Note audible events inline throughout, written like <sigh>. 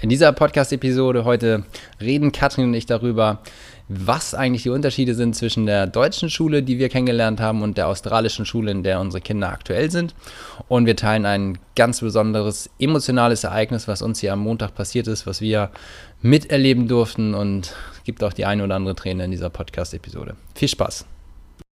In dieser Podcast-Episode heute reden Katrin und ich darüber, was eigentlich die Unterschiede sind zwischen der deutschen Schule, die wir kennengelernt haben, und der australischen Schule, in der unsere Kinder aktuell sind. Und wir teilen ein ganz besonderes emotionales Ereignis, was uns hier am Montag passiert ist, was wir miterleben durften. Und es gibt auch die eine oder andere Träne in dieser Podcast-Episode. Viel Spaß!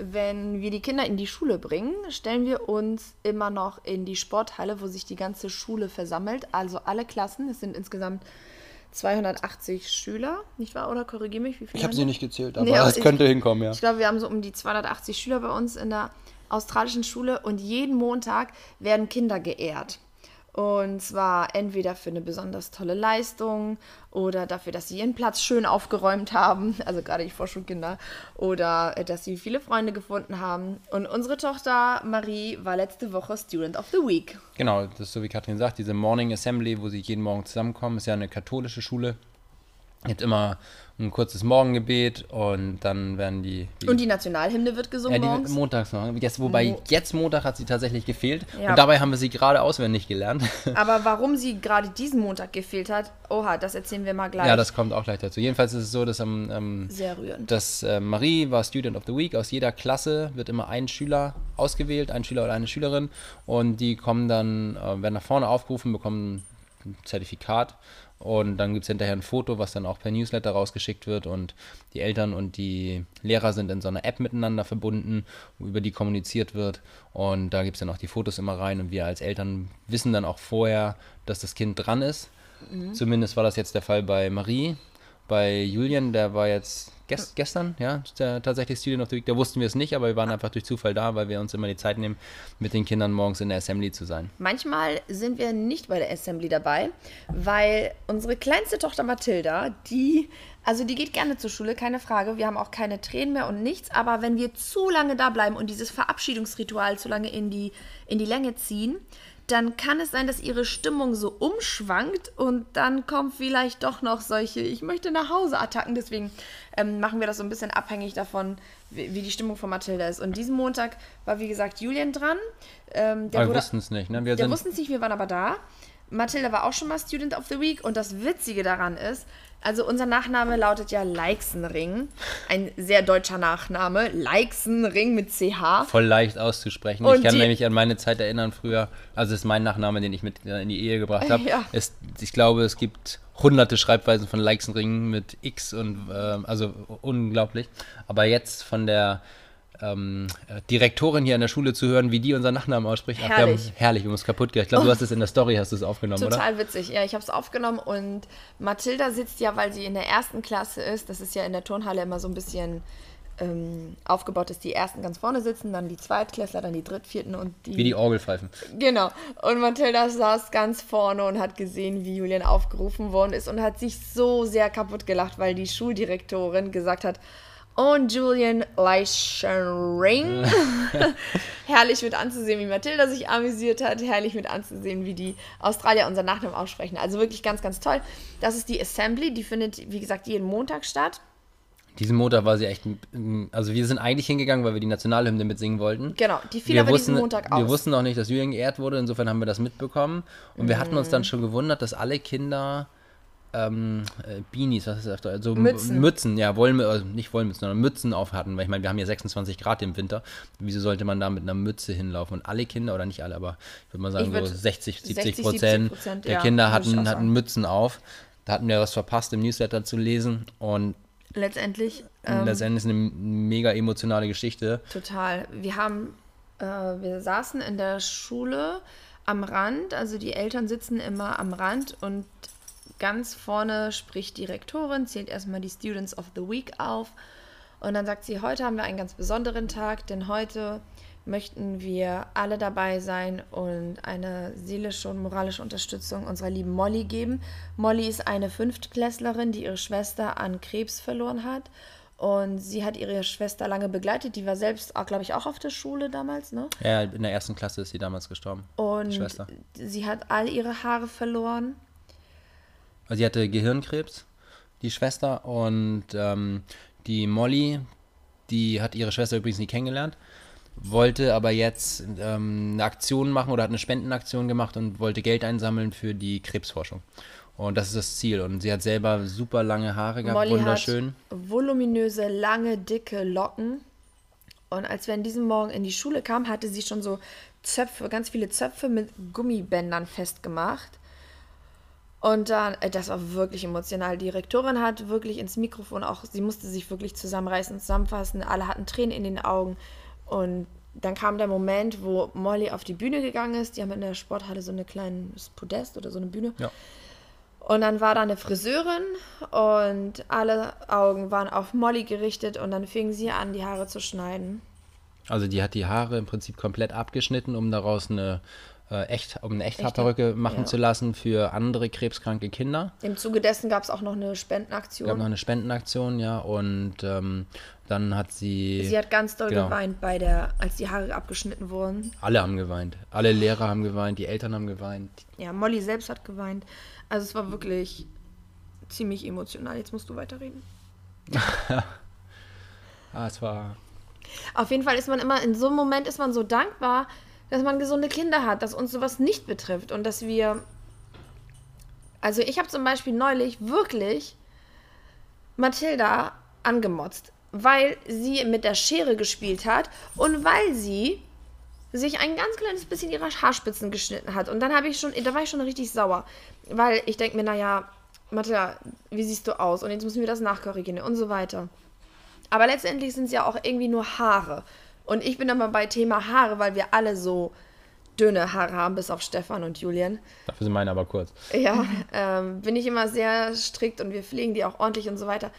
wenn wir die Kinder in die Schule bringen, stellen wir uns immer noch in die Sporthalle, wo sich die ganze Schule versammelt. Also alle Klassen. Es sind insgesamt 280 Schüler, nicht wahr? Oder korrigiere mich, wie viele? Ich habe sie nicht gezählt, aber nee, es könnte hinkommen, ja. Ich glaube, wir haben so um die 280 Schüler bei uns in der australischen Schule und jeden Montag werden Kinder geehrt. Und zwar entweder für eine besonders tolle Leistung oder dafür, dass sie ihren Platz schön aufgeräumt haben, <laughs> also gerade die Vorschulkinder, oder äh, dass sie viele Freunde gefunden haben. Und unsere Tochter Marie war letzte Woche Student of the Week. Genau, das ist so wie Katrin sagt, diese Morning Assembly, wo sie jeden Morgen zusammenkommen, ist ja eine katholische Schule. Jetzt immer ein kurzes Morgengebet und dann werden die. die und die Nationalhymne wird gesungen. Ja, die montags noch. Jetzt, wobei Mo jetzt Montag hat sie tatsächlich gefehlt. Ja. Und dabei haben wir sie gerade auswendig gelernt. <laughs> Aber warum sie gerade diesen Montag gefehlt hat, oha, das erzählen wir mal gleich. Ja, das kommt auch gleich dazu. Jedenfalls ist es so, dass, ähm, ähm Sehr rührend. dass äh, Marie war Student of the Week. Aus jeder Klasse wird immer ein Schüler ausgewählt, ein Schüler oder eine Schülerin. Und die kommen dann, äh, werden nach vorne aufgerufen, bekommen ein Zertifikat und dann gibt es hinterher ein Foto, was dann auch per Newsletter rausgeschickt wird. Und die Eltern und die Lehrer sind in so einer App miteinander verbunden, über die kommuniziert wird. Und da gibt es dann auch die Fotos immer rein. Und wir als Eltern wissen dann auch vorher, dass das Kind dran ist. Mhm. Zumindest war das jetzt der Fall bei Marie. Bei Julian, der war jetzt Gest, gestern, ja, der, tatsächlich Student of the Week. Da wussten wir es nicht, aber wir waren einfach durch Zufall da, weil wir uns immer die Zeit nehmen, mit den Kindern morgens in der Assembly zu sein. Manchmal sind wir nicht bei der Assembly dabei, weil unsere kleinste Tochter Mathilda, die, also die geht gerne zur Schule, keine Frage. Wir haben auch keine Tränen mehr und nichts, aber wenn wir zu lange da bleiben und dieses Verabschiedungsritual zu lange in die, in die Länge ziehen, dann kann es sein, dass ihre Stimmung so umschwankt und dann kommt vielleicht doch noch solche Ich möchte nach Hause Attacken. Deswegen ähm, machen wir das so ein bisschen abhängig davon, wie, wie, die Stimmung von Mathilda ist. Und diesen Montag war, wie gesagt, Julian dran. Ähm, der wir wussten es nicht. Ne? Wir der wussten es nicht, wir waren aber da. Mathilda war auch schon mal Student of the Week und das Witzige daran ist, also unser Nachname lautet ja Leixenring. Ein sehr deutscher Nachname. Leixenring mit CH. Voll leicht auszusprechen. Und ich kann nämlich an meine Zeit erinnern früher, also ist mein Nachname, den ich mit in die Ehe gebracht habe. Ja. ich glaube, es gibt hunderte Schreibweisen von Leixenring mit X und äh, also unglaublich. Aber jetzt von der ähm, Direktorin hier an der Schule zu hören, wie die unseren Nachnamen ausspricht. Herrlich. Ach, wir haben, herrlich, wir haben es kaputt gemacht. Ich glaube, oh. du hast es in der Story, hast du es aufgenommen, Total oder? Total witzig, ja, ich habe es aufgenommen und Mathilda sitzt ja, weil sie in der ersten Klasse ist, das ist ja in der Turnhalle immer so ein bisschen ähm, aufgebaut, dass die ersten ganz vorne sitzen, dann die Zweitklässler, dann die Dritt-, Vierten und die... Wie die Orgelpfeifen. Genau. Und Mathilda saß ganz vorne und hat gesehen, wie Julian aufgerufen worden ist und hat sich so sehr kaputt gelacht, weil die Schuldirektorin gesagt hat, und Julian Leischenring. <laughs> <laughs> herrlich mit anzusehen, wie Mathilda sich amüsiert hat. Herrlich mit anzusehen, wie die Australier unseren Nachnamen aussprechen. Also wirklich ganz, ganz toll. Das ist die Assembly. Die findet, wie gesagt, jeden Montag statt. Diesen Montag war sie echt, also wir sind eigentlich hingegangen, weil wir die Nationalhymne mitsingen wollten. Genau, die fiel wir aber wussten, diesen Montag aus. Wir wussten auch nicht, dass Julian geehrt wurde, insofern haben wir das mitbekommen. Und wir hatten uns dann schon gewundert, dass alle Kinder ähm, äh, Beanies, was ist das? Also Mützen. Mützen, ja, Wollmü also nicht Wollmützen, sondern Mützen auf hatten, weil ich meine, wir haben ja 26 Grad im Winter. Wieso sollte man da mit einer Mütze hinlaufen? Und alle Kinder, oder nicht alle, aber ich würde mal sagen, würd so 60, 70 Prozent der ja, Kinder hatten, hatten Mützen auf. Da hatten wir was verpasst im Newsletter zu lesen und letztendlich. Ähm, letztendlich ist eine mega emotionale Geschichte. Total. Wir haben, äh, wir saßen in der Schule am Rand, also die Eltern sitzen immer am Rand und ganz vorne spricht die Rektorin, zählt erstmal die Students of the Week auf und dann sagt sie, heute haben wir einen ganz besonderen Tag, denn heute möchten wir alle dabei sein und eine seelische und moralische Unterstützung unserer lieben Molly geben. Molly ist eine Fünftklässlerin, die ihre Schwester an Krebs verloren hat Und sie hat ihre Schwester lange begleitet. Die war selbst, glaube ich, auch auf der Schule damals, ne? Ja, in der ersten Klasse ist sie damals gestorben. Und Schwester. sie hat all ihre Haare verloren. Also sie hatte Gehirnkrebs, die Schwester. Und ähm, die Molly, die hat ihre Schwester übrigens nie kennengelernt, wollte aber jetzt ähm, eine Aktion machen oder hat eine Spendenaktion gemacht und wollte Geld einsammeln für die Krebsforschung. Und das ist das Ziel. Und sie hat selber super lange Haare gehabt, Molly wunderschön. hat voluminöse, lange, dicke Locken. Und als wir an diesem Morgen in die Schule kamen, hatte sie schon so Zöpfe, ganz viele Zöpfe mit Gummibändern festgemacht. Und dann, äh, das war wirklich emotional. Die Rektorin hat wirklich ins Mikrofon auch, sie musste sich wirklich zusammenreißen, zusammenfassen. Alle hatten Tränen in den Augen. Und dann kam der Moment, wo Molly auf die Bühne gegangen ist. Die haben in der Sporthalle so ein kleines Podest oder so eine Bühne. Ja. Und dann war da eine Friseurin und alle Augen waren auf Molly gerichtet und dann fing sie an, die Haare zu schneiden. Also die hat die Haare im Prinzip komplett abgeschnitten, um daraus eine äh, echt, um eine Echthaarperücke machen ja. zu lassen für andere krebskranke Kinder. Im Zuge dessen gab es auch noch eine Es gab noch Spendenaktion. eine Spendenaktion, ja, und ähm, dann hat sie, Sie hat ganz doll Genau. geweint bei der, als die Haare abgeschnitten wurden. alle haben geweint, alle Lehrer haben geweint, die Eltern haben geweint. Ja, Molly selbst hat geweint. Also es war wirklich ziemlich emotional. Jetzt musst du weiterreden. <laughs> Ah, es war, Auf jeden Fall ist man immer, in so einem Moment ist man so dankbar, dass man gesunde Kinder hat, dass uns sowas nicht betrifft und dass wir. Also ich habe zum Beispiel neulich wirklich Mathilda angemotzt, weil sie mit der Schere gespielt hat und weil sie sich ein ganz kleines bisschen ihre Haarspitzen geschnitten hat. Und dann habe ich schon, da war ich schon richtig sauer, weil ich denke mir, naja, Mathilda, wie siehst du aus? Und jetzt müssen wir das nachkorrigieren und so weiter. Aber letztendlich sind es ja auch irgendwie nur Haare. Und ich bin dann mal bei Thema Haare, weil wir alle so dünne Haare haben, bis auf Stefan und Julian. dafür sind meine aber kurz. Ja, ähm, bin ich immer sehr strikt und wir pflegen die auch ordentlich und so weiter.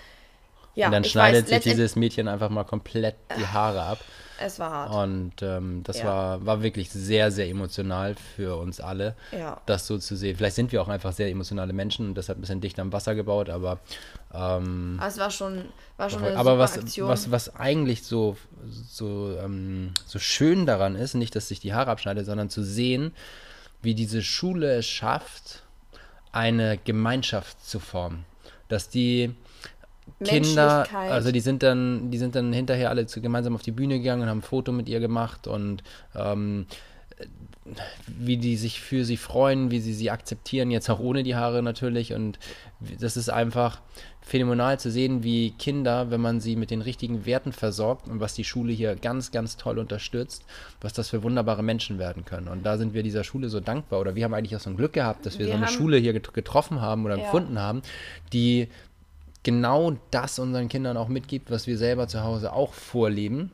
Ja, und dann schneidet weiß, sich dieses Mädchen einfach mal komplett die Haare ab. Es war hart. Und ähm, das Ja. war, war wirklich sehr, sehr emotional für uns alle, Ja. das so zu sehen. Vielleicht sind wir auch einfach sehr emotionale Menschen und deshalb ein bisschen dicht am Wasser gebaut, aber ähm, Aber es war schon, war schon eine aber super was, Aktion. was, was eigentlich so, so, ähm, so schön daran ist, nicht, dass sich die Haare abschneidet, sondern zu sehen, wie diese Schule es schafft, eine Gemeinschaft zu formen. Dass die Kinder, also die sind dann, die sind dann hinterher alle zu, gemeinsam auf die Bühne gegangen und haben ein Foto mit ihr gemacht und ähm, wie die sich für sie freuen, wie sie sie akzeptieren, jetzt auch ohne die Haare natürlich. Und das ist einfach phänomenal zu sehen, wie Kinder, wenn man sie mit den richtigen Werten versorgt und was die Schule hier ganz, ganz toll unterstützt, was das für wunderbare Menschen werden können. Und da sind wir dieser Schule so dankbar. Oder wir haben eigentlich auch so ein Glück gehabt, dass wir, Wir so eine Schule hier get- getroffen haben oder Ja. gefunden haben, die genau das unseren Kindern auch mitgibt, was wir selber zu Hause auch vorleben.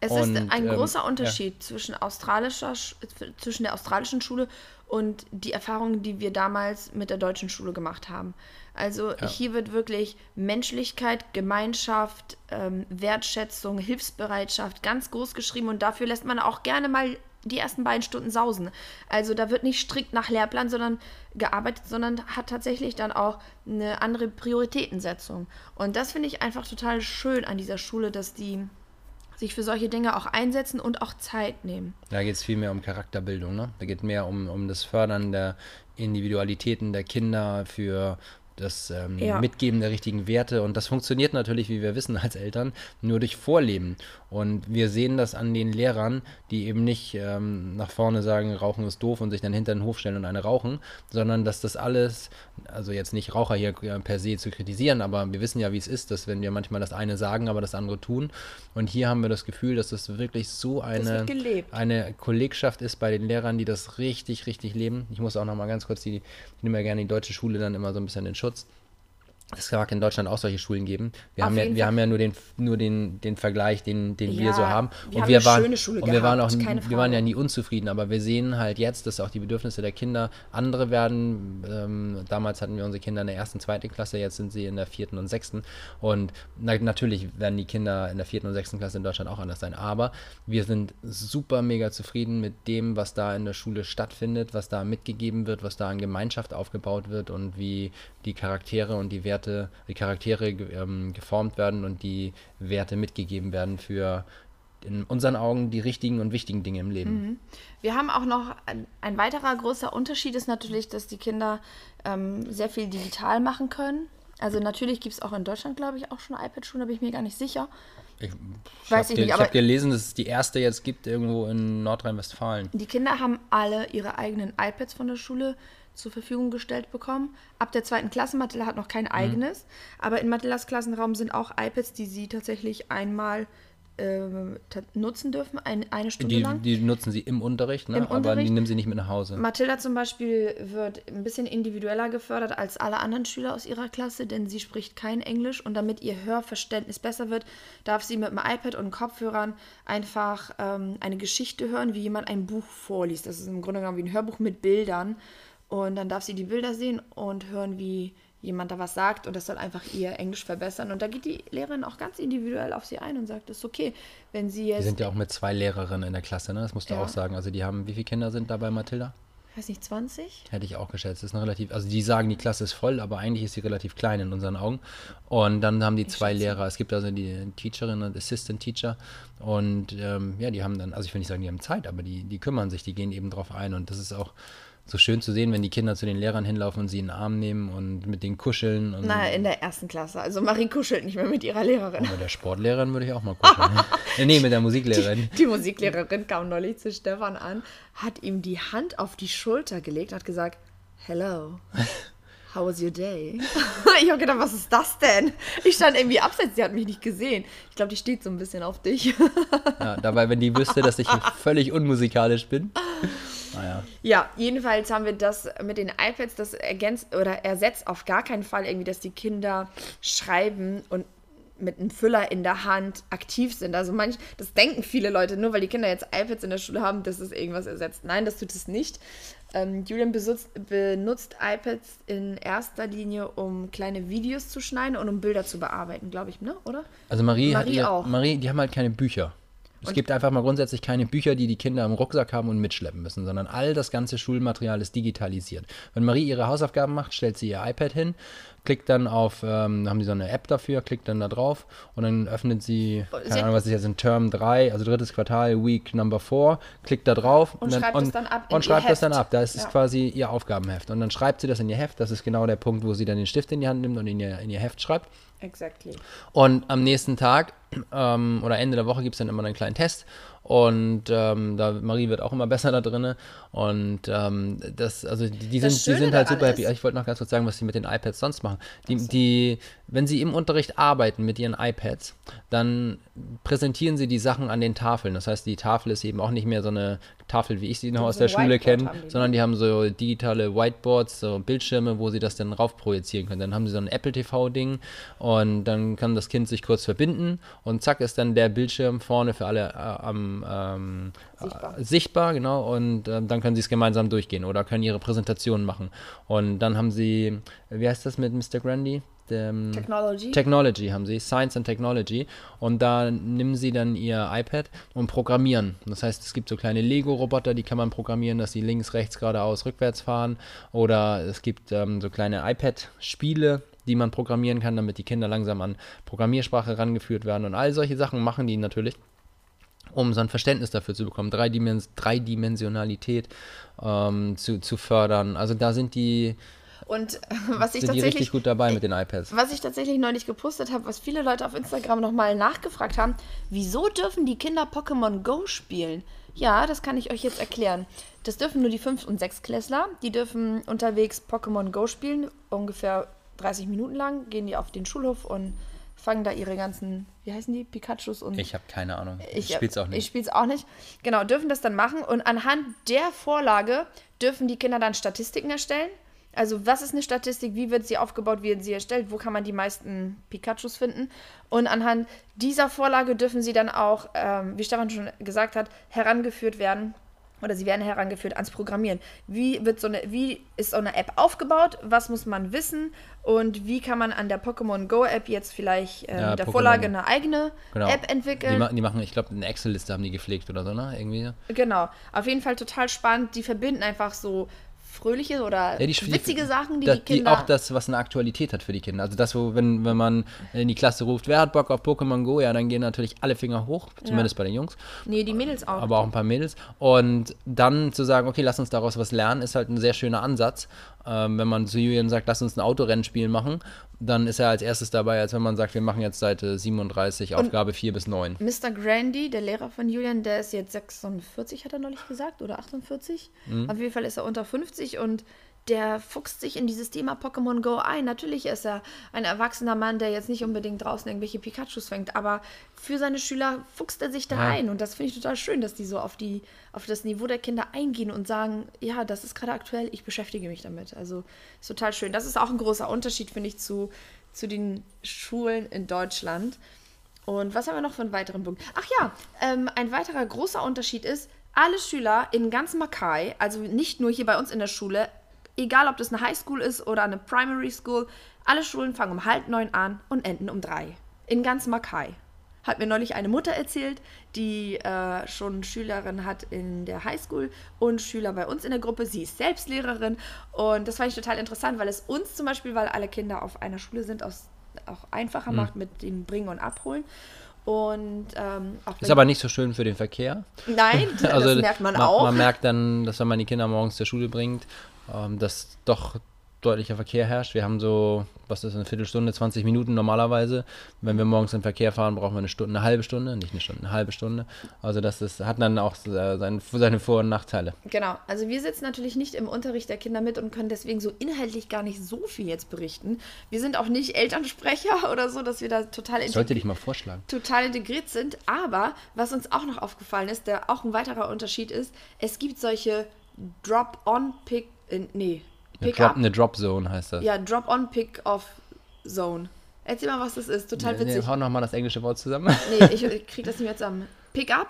Es Und, ist ein ähm, großer ja. Unterschied zwischen, australischer, Sch- zwischen der australischen Schule und die Erfahrungen, die wir damals mit der deutschen Schule gemacht haben. Also hier wird wirklich Menschlichkeit, Gemeinschaft, ähm, Wertschätzung, Hilfsbereitschaft ganz groß geschrieben und dafür lässt man auch gerne mal die ersten beiden Stunden sausen. Also da wird nicht strikt nach Lehrplan, sondern gearbeitet, sondern hat tatsächlich dann auch eine andere Prioritätensetzung. Und das finde ich einfach total schön an dieser Schule, dass die sich für solche Dinge auch einsetzen und auch Zeit nehmen. Da geht es viel mehr um Charakterbildung, ne? Da geht mehr um, um das Fördern der Individualitäten der Kinder für das ähm, Ja. Mitgeben der richtigen Werte. Und das funktioniert natürlich, wie wir wissen als Eltern, nur durch Vorleben. Und wir sehen das an den Lehrern, die eben nicht ähm, nach vorne sagen, Rauchen ist doof und sich dann hinter den Hof stellen und eine rauchen, sondern dass das alles, also jetzt nicht Raucher hier äh, per se zu kritisieren, aber wir wissen ja, wie es ist, dass wenn wir manchmal das eine sagen, aber das andere tun. Und hier haben wir das Gefühl, dass das wirklich so eine eine Kollegschaft ist bei den Lehrern, die das richtig, richtig leben. Ich muss auch noch mal ganz kurz die, ich nehme ja gerne die deutsche Schule dann immer so ein bisschen in Schutz. Es mag in Deutschland auch solche Schulen geben. Wir, Auf haben ja, wir Fall. haben ja nur den, nur den, den Vergleich, den, den wir Ja, so haben. wir und haben wir waren, und wir waren auch, gehabt, wir waren ja nie unzufrieden, aber wir sehen halt jetzt, dass auch die Bedürfnisse der Kinder andere werden. Ähm, damals hatten wir unsere Kinder in der ersten, zweiten Klasse, jetzt sind sie in der vierten und sechsten. Und na, natürlich werden die Kinder in der vierten und sechsten Klasse in Deutschland auch anders sein. Aber wir sind super mega zufrieden mit dem, was da in der Schule stattfindet, was da mitgegeben wird, was da an Gemeinschaft aufgebaut wird und wie die Charaktere und die Werte Werte, die Charaktere ähm, geformt werden und die Werte mitgegeben werden für in unseren Augen die richtigen und wichtigen Dinge im Leben. Mhm. Wir haben auch noch ein, ein, weiterer großer Unterschied ist natürlich, dass die Kinder ähm, sehr viel digital machen können. Also natürlich gibt es auch in Deutschland, glaube ich, auch schon iPad-Schulen, da bin ich mir gar nicht sicher. Ich, ich habe hab gelesen, dass es die erste jetzt gibt irgendwo in Nordrhein-Westfalen. Die Kinder haben alle ihre eigenen iPads von der Schule zur Verfügung gestellt bekommen. Ab der zweiten Klasse, Matilda hat noch kein mhm. eigenes, mhm. aber in Matildas Klassenraum sind auch iPads, die sie tatsächlich einmal ähm, nutzen dürfen, ein, eine Stunde die, lang. Die nutzen sie im Unterricht, ne? Im aber Unterricht. die nehmen sie nicht mit nach Hause. Mathilda zum Beispiel wird ein bisschen individueller gefördert als alle anderen Schüler aus ihrer Klasse, denn sie spricht kein Englisch und damit ihr Hörverständnis besser wird, darf sie mit dem iPad und Kopfhörern einfach ähm, eine Geschichte hören, wie jemand ein Buch vorliest. Das ist im Grunde genommen wie ein Hörbuch mit Bildern. Und dann darf sie die Bilder sehen und hören, wie jemand da was sagt und das soll einfach ihr Englisch verbessern. Und da geht die Lehrerin auch ganz individuell auf sie ein und sagt, es ist okay, wenn sie jetzt. Die sind ja auch mit zwei Lehrerinnen in der Klasse, ne? Das musst du ja. auch sagen. Also die haben, wie viele Kinder sind da bei Mathilda? Ich weiß nicht, 20? Hätte ich auch geschätzt. Das ist eine relativ, also die sagen, die Klasse ist voll, aber eigentlich ist sie relativ klein in unseren Augen. Und dann haben die ich zwei schätze. Lehrer. Es gibt also die Teacherin und Assistant Teacher. Und ähm, ja, die haben dann, also ich will nicht sagen, die haben Zeit, aber die, die kümmern sich, die gehen eben drauf ein. Und das ist auch so schön zu sehen, wenn die Kinder zu den Lehrern hinlaufen und sie in den Arm nehmen und mit denen kuscheln. Und Na, in der ersten Klasse. Also Marie kuschelt nicht mehr mit ihrer Lehrerin. Mit der Sportlehrerin würde ich auch mal kuscheln. <laughs> <laughs> Nee, mit der Musiklehrerin. Die, die, Musiklehrerin kam neulich zu Stefan an, hat ihm die Hand auf die Schulter gelegt und hat gesagt, Hello. <laughs> How was your day? <laughs> ich habe gedacht, was ist das denn? Ich stand irgendwie abseits, sie hat mich nicht gesehen. Ich glaube, die steht so ein bisschen auf dich. <laughs> ja, dabei, wenn die wüsste, dass ich völlig unmusikalisch bin. Naja. Ja, jedenfalls haben wir das mit den iPads, das ergänzt oder ersetzt auf gar keinen Fall irgendwie, dass die Kinder schreiben und mit einem Füller in der Hand aktiv sind. Also manch, das denken viele Leute, nur weil die Kinder jetzt iPads in der Schule haben, dass es irgendwas ersetzt. Nein, das tut es nicht. Ähm, Julian besitzt, benutzt iPads in erster Linie, um kleine Videos zu schneiden und um Bilder zu bearbeiten, glaube ich, ne? Oder? Also Marie, Marie hat ihr, auch. Marie, die haben halt keine Bücher. Es gibt einfach mal grundsätzlich keine Bücher, die die Kinder im Rucksack haben und mitschleppen müssen, sondern all das ganze Schulmaterial ist digitalisiert. Wenn Marie ihre Hausaufgaben macht, stellt sie ihr iPad hin, klickt dann auf, ähm, haben die so eine App dafür, klickt dann da drauf und dann öffnet sie, keine sie Ahnung, was ist jetzt in Term 3, also drittes Quartal, Week Number 4, klickt da drauf und, und dann, schreibt und, es dann ab. Und schreibt das dann ab. Da ist ja. quasi ihr Aufgabenheft. Und dann schreibt sie das in ihr Heft. Das ist genau der Punkt, wo sie dann den Stift in die Hand nimmt und in ihr, in ihr Heft schreibt. Exactly. Und am nächsten Tag ähm, oder Ende der Woche gibt es dann immer einen kleinen Test und ähm, da Marie wird auch immer besser da drin. Und ähm, das, also die, die sind, die sind halt super happy. Ich wollte noch ganz kurz sagen, was sie mit den iPads sonst machen. Die, so. die, wenn sie im Unterricht arbeiten mit ihren iPads, dann präsentieren sie die Sachen an den Tafeln. Das heißt, die Tafel ist eben auch nicht mehr so eine Tafel, wie ich sie noch aus der Schule kenne, sondern die haben so digitale Whiteboards, so Bildschirme, wo sie das dann rauf projizieren können. Dann haben sie so ein Apple TV-Ding und dann kann das Kind sich kurz verbinden und zack ist dann der Bildschirm vorne für alle äh, am ähm, sichtbar. Äh, sichtbar. genau, und äh, dann können sie es gemeinsam durchgehen oder können ihre Präsentationen machen. Und dann haben sie, wie heißt das mit Mr. Grandy? Dem Technology. Technology haben sie, Science and Technology. Und da nehmen sie dann ihr iPad und programmieren. Das heißt, es gibt so kleine Lego-Roboter, die kann man programmieren, dass sie links, rechts, geradeaus, rückwärts fahren. Oder es gibt ähm, so kleine iPad-Spiele, die man programmieren kann, damit die Kinder langsam an Programmiersprache rangeführt werden. Und all solche Sachen machen die natürlich um so ein Verständnis dafür zu bekommen, Dreidimens Dreidimensionalität ähm, zu, zu fördern. Also da sind die und was ich Sind tatsächlich. Richtig gut dabei mit den iPads. Was ich tatsächlich neulich gepostet habe, was viele Leute auf Instagram nochmal nachgefragt haben: Wieso dürfen die Kinder Pokémon Go spielen? Ja, das kann ich euch jetzt erklären. Das dürfen nur die 5- und 6-Klässler. Die dürfen unterwegs Pokémon Go spielen, ungefähr 30 Minuten lang, gehen die auf den Schulhof und fangen da ihre ganzen, wie heißen die, Pikachus und. Ich habe keine Ahnung. Ich, ich spiel's auch nicht. Ich spiel's auch nicht. Genau, dürfen das dann machen und anhand der Vorlage dürfen die Kinder dann Statistiken erstellen. Also, was ist eine Statistik? Wie wird sie aufgebaut? Wie wird sie erstellt? Wo kann man die meisten Pikachus finden? Und anhand dieser Vorlage dürfen sie dann auch, ähm, wie Stefan schon gesagt hat, herangeführt werden oder sie werden herangeführt ans Programmieren. Wie wird so eine, wie ist so eine App aufgebaut? Was muss man wissen? Und wie kann man an der Pokémon Go App jetzt vielleicht äh, ja, mit der Pokémon. Vorlage eine eigene genau. App entwickeln? Die, ma die machen, ich glaube, eine Excel-Liste haben die gepflegt oder so, ne? Irgendwie. Genau. Auf jeden Fall total spannend. Die verbinden einfach so fröhliche oder Ja, die- witzige Sachen, die das, die Kinder. auch das, was eine Aktualität hat für die Kinder. Also das, wo, wenn, wenn man in die Klasse ruft, wer hat Bock auf Pokémon Go, ja, dann gehen natürlich alle Finger hoch, zumindest bei den Jungs, nee, die Mädels auch. aber auch ein paar Mädels. Und dann zu sagen, okay, lass uns daraus was lernen, ist halt ein sehr schöner Ansatz. Ähm, wenn man zu Julian sagt, lass uns ein Autorennspiel machen, dann ist er als erstes dabei, als wenn man sagt, wir machen jetzt Seite 37, Aufgabe 4 bis 9. Mr. Grandy, der Lehrer von Julian, der ist jetzt 46, hat er neulich gesagt, oder 48. Mhm. Auf jeden Fall ist er unter 50 und der fuchst sich in dieses Thema Pokémon Go ein. Natürlich ist er ein erwachsener Mann, der jetzt nicht unbedingt draußen irgendwelche Pikachus fängt, aber für seine Schüler fuchst er sich da Ja. ein. Und das finde ich total schön, dass die so auf, die, auf das Niveau der Kinder eingehen und sagen, ja, das ist gerade aktuell, ich beschäftige mich damit. Also ist total schön. Das ist auch ein großer Unterschied, finde ich, zu, zu den Schulen in Deutschland. Und was haben wir noch für einen weiteren Punkt? Ach ja, ähm, ein weiterer großer Unterschied ist, alle Schüler in ganz Makai, also nicht nur hier bei uns in der Schule, egal ob das eine Highschool ist oder eine Primary School, alle Schulen fangen um halb neun an und enden um drei. In ganz Makai. Hat mir neulich eine Mutter erzählt, die äh, schon Schülerin hat in der Highschool und Schüler bei uns in der Gruppe. Sie ist selbst Lehrerin und das fand ich total interessant, weil es uns zum Beispiel, weil alle Kinder auf einer Schule sind, auch einfacher macht mit dem Bringen und Abholen. Und ähm, Ist aber nicht so schön für den Verkehr. Nein, <laughs> das merkt man auch. Man merkt dann, dass wenn man die Kinder morgens zur Schule bringt, ähm, dass doch deutlicher Verkehr herrscht. Wir haben so, was ist eine Viertelstunde, 20 Minuten normalerweise. Wenn wir morgens im Verkehr fahren, brauchen wir eine Stunde, eine halbe Stunde, nicht eine Stunde, eine halbe Stunde. Also das ist, hat dann auch seine, seine Vor- und Nachteile. Genau, also wir sitzen natürlich nicht im Unterricht der Kinder mit und können deswegen so inhaltlich gar nicht so viel jetzt berichten. Wir sind auch nicht Elternsprecher <laughs> oder so, dass wir da total, sollte dich mal vorschlagen. total integriert sind. Aber was uns auch noch aufgefallen ist, der auch ein weiterer Unterschied ist, es gibt solche Drop-on-Pick, äh, nee, Eine Pick-up. Drop, eine Drop Zone heißt das. Ja, Drop-on-Pick-off-Zone. Erzähl mal, was das ist. Total Nee, witzig. hau nochmal das englische Wort zusammen. Nee, <laughs> ich, ich krieg das nicht mehr zusammen. Pick-up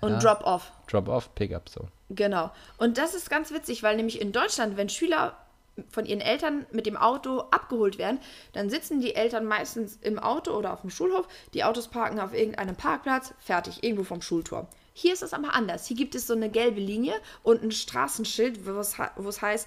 und Ja. Drop-off. Drop off, pick up Zone. Genau. Und das ist ganz witzig, weil nämlich in Deutschland, wenn Schüler von ihren Eltern mit dem Auto abgeholt werden, dann sitzen die Eltern meistens im Auto oder auf dem Schulhof. Die Autos parken auf irgendeinem Parkplatz, fertig, irgendwo vom Schultor. Hier ist es aber anders. Hier gibt es so eine gelbe Linie und ein Straßenschild, wo es, heißt,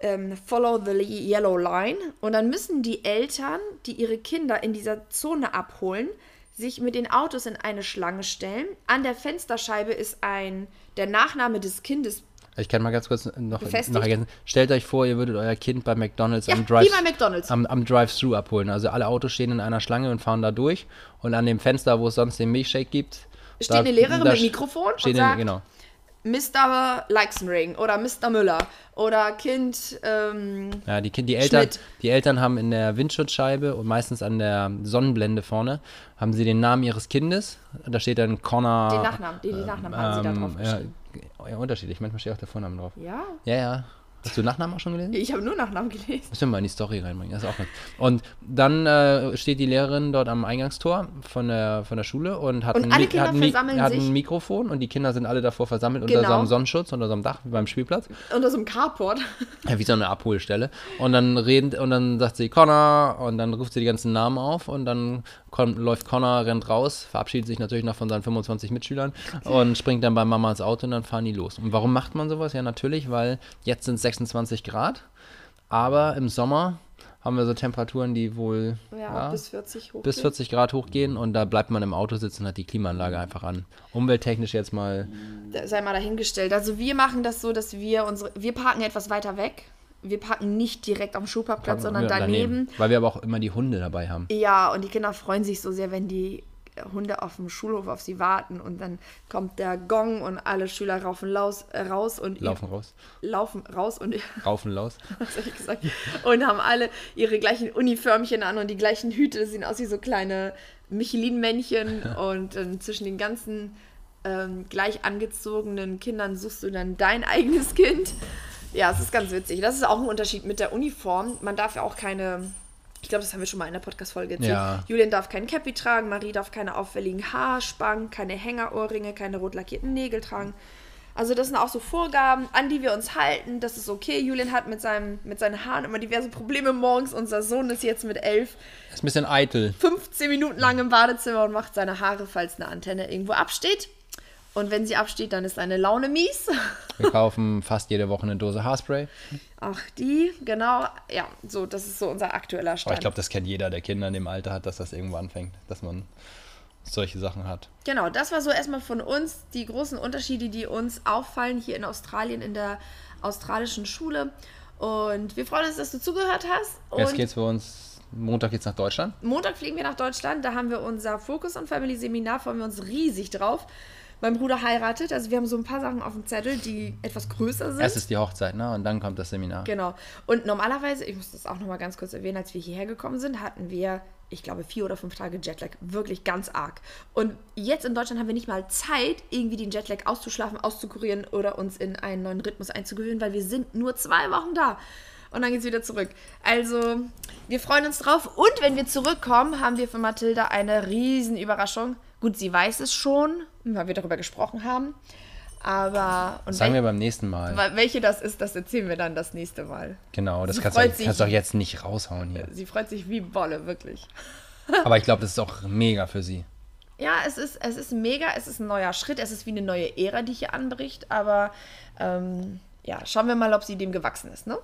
ähm, Follow the Yellow Line. Und dann müssen die Eltern, die ihre Kinder in dieser Zone abholen, sich mit den Autos in eine Schlange stellen. An der Fensterscheibe ist ein der Nachname des Kindes. Ich kann mal ganz kurz noch, Befestigt? noch ergänzen. Stellt euch vor, ihr würdet euer Kind bei McDonalds Ja, am wie Drive bei McDonald's. am, am Drive-Thru abholen. Also alle Autos stehen in einer Schlange und fahren da durch. Und an dem Fenster, wo es sonst den Milchshake gibt, Steht da- eine Lehrerin mit Mikrofon und steht sagt, eine, genau. Mr. Leixenring oder Mr. Müller oder Kind, ähm, Ja, die, Kind- die, Eltern, Schmidt. die Eltern haben in der Windschutzscheibe und meistens an der Sonnenblende vorne, haben sie den Namen ihres Kindes. Da steht dann Connor. den Nachnamen, den, den Nachnamen haben sie da drauf ähm, ja, geschrieben. ja, unterschiedlich. Manchmal steht auch der Vorname drauf. Ja, Ja, ja. Hast du Nachnamen auch schon gelesen? ich habe nur Nachnamen gelesen. Müssen wir mal in die Story reinbringen, das ist auch nett. Und dann äh, steht die Lehrerin dort am Eingangstor von der, von der Schule und hat, Und ein, alle Mi- hat, ein, hat ein Mikrofon und die Kinder sind alle davor versammelt unter Genau. so einem Sonnenschutz, unter so einem Dach wie beim Spielplatz. Unter so einem Carport. Ja, wie so eine Abholstelle. Und dann redet und dann sagt sie Connor und dann ruft sie die ganzen Namen auf und dann kommt, läuft Connor, rennt raus, verabschiedet sich natürlich noch von seinen 25 Mitschülern und springt dann bei Mama ins Auto und dann fahren die los. Und warum macht man sowas? Ja, natürlich, weil jetzt sind es 26 Grad, aber im Sommer haben wir so Temperaturen, die wohl Ja, ja, bis 40 hoch. bis 40 Grad hochgehen und da bleibt man im Auto sitzen und hat die Klimaanlage einfach an. Umwelttechnisch jetzt mal sei mal dahingestellt. Also wir machen das so, dass wir unsere, wir parken etwas weiter weg. Wir parken nicht direkt am Schulparkplatz, sondern Ja, daneben. Weil wir aber auch immer die Hunde dabei haben. Ja, und die Kinder freuen sich so sehr, wenn die Hunde auf dem Schulhof auf sie warten und dann kommt der Gong und alle Schüler raufen laus, äh, raus und Laufen raus. laufen raus und <laughs> Raufen laus. was hab ich gesagt? Und haben alle ihre gleichen Uniformchen an und die gleichen Hüte. Das sehen aus wie so kleine Michelin-Männchen. <laughs> und ähm, zwischen den ganzen ähm, gleich angezogenen Kindern suchst du dann dein eigenes Kind. Ja, es ist ganz witzig. Das ist auch ein Unterschied mit der Uniform. Man darf ja auch keine. Ich glaube, das haben wir schon mal in der Podcast-Folge erzählt. Ja. Julian darf kein Cappy tragen, Marie darf keine auffälligen Haarspangen, keine Hängerohrringe, keine rot lackierten Nägel tragen. Also das sind auch so Vorgaben, an die wir uns halten. Das ist okay. Julian hat mit, seinem, mit seinen Haaren immer diverse Probleme morgens. Unser Sohn ist jetzt mit elf, Ist ein bisschen eitel. 15 Minuten lang im Badezimmer und macht seine Haare, falls eine Antenne irgendwo absteht. Und wenn sie absteht, dann ist deine Laune mies. <laughs> Wir kaufen fast jede Woche eine Dose Haarspray. Ach, die, genau. Ja, so, das ist so unser aktueller Aber Stand. ich glaube, das kennt jeder, der Kinder in dem Alter hat, dass das irgendwo anfängt, dass man solche Sachen hat. Genau, das war so erstmal von uns die großen Unterschiede, die uns auffallen hier in Australien in der australischen Schule. Und wir freuen uns, dass du zugehört hast. Jetzt Und geht's für uns, Montag geht's nach Deutschland. Montag fliegen wir nach Deutschland. Da haben wir unser Focus on Family Seminar. Freuen wir uns riesig drauf. Mein Bruder heiratet. Also wir haben so ein paar Sachen auf dem Zettel, die etwas größer sind. Erst ist die Hochzeit, ne? Und dann kommt das Seminar. Genau. Und normalerweise, ich muss das auch nochmal ganz kurz erwähnen, als wir hierher gekommen sind, hatten wir, ich glaube, vier oder fünf Tage Jetlag. Wirklich ganz arg. Und jetzt in Deutschland haben wir nicht mal Zeit, irgendwie den Jetlag auszuschlafen, auszukurieren oder uns in einen neuen Rhythmus einzugewöhnen, weil wir sind nur zwei Wochen da. Und dann geht es wieder zurück. Also, wir freuen uns drauf. Und wenn wir zurückkommen, haben wir für Mathilda eine riesen Überraschung. Gut, sie weiß es schon, weil wir darüber gesprochen haben. Aber. Und Sagen wir beim nächsten Mal. Wel- Welche das ist, das erzählen wir dann das nächste Mal. Genau, das Sie kannst du sich. kannst du auch jetzt nicht raushauen hier. Sie freut sich wie Bolle, wirklich. Aber ich glaube, das ist auch mega für sie. Ja, es ist, es ist mega, es ist ein neuer Schritt, es ist wie eine neue Ära, die hier anbricht, aber ähm, ja, schauen wir mal, ob sie dem gewachsen ist, ne?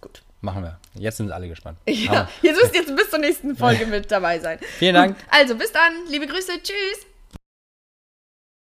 Gut. Machen wir. Jetzt sind alle gespannt. Ja, jetzt müsst ihr jetzt bis zur nächsten Folge mit dabei sein. Vielen Dank. Also bis dann, liebe Grüße, tschüss.